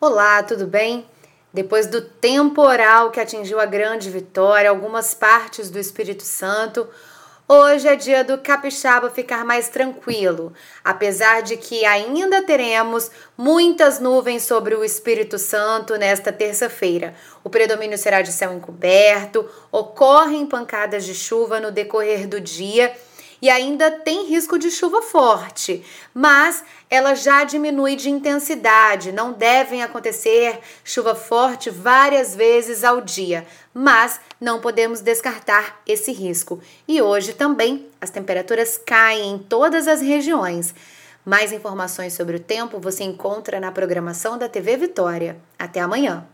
Olá, tudo bem? Depois do temporal que atingiu a Grande Vitória, algumas partes do Espírito Santo, hoje é dia do capixaba ficar mais tranquilo, apesar de que ainda teremos muitas nuvens sobre o Espírito Santo nesta terça-feira. O predomínio será de céu encoberto, ocorrem pancadas de chuva no decorrer do dia e ainda tem risco de chuva forte, mas ela já diminui de intensidade. Não devem acontecer chuva forte várias vezes ao dia, mas não podemos descartar esse risco. E hoje também as temperaturas caem em todas as regiões. Mais informações sobre o tempo você encontra na programação da TV Vitória. Até amanhã!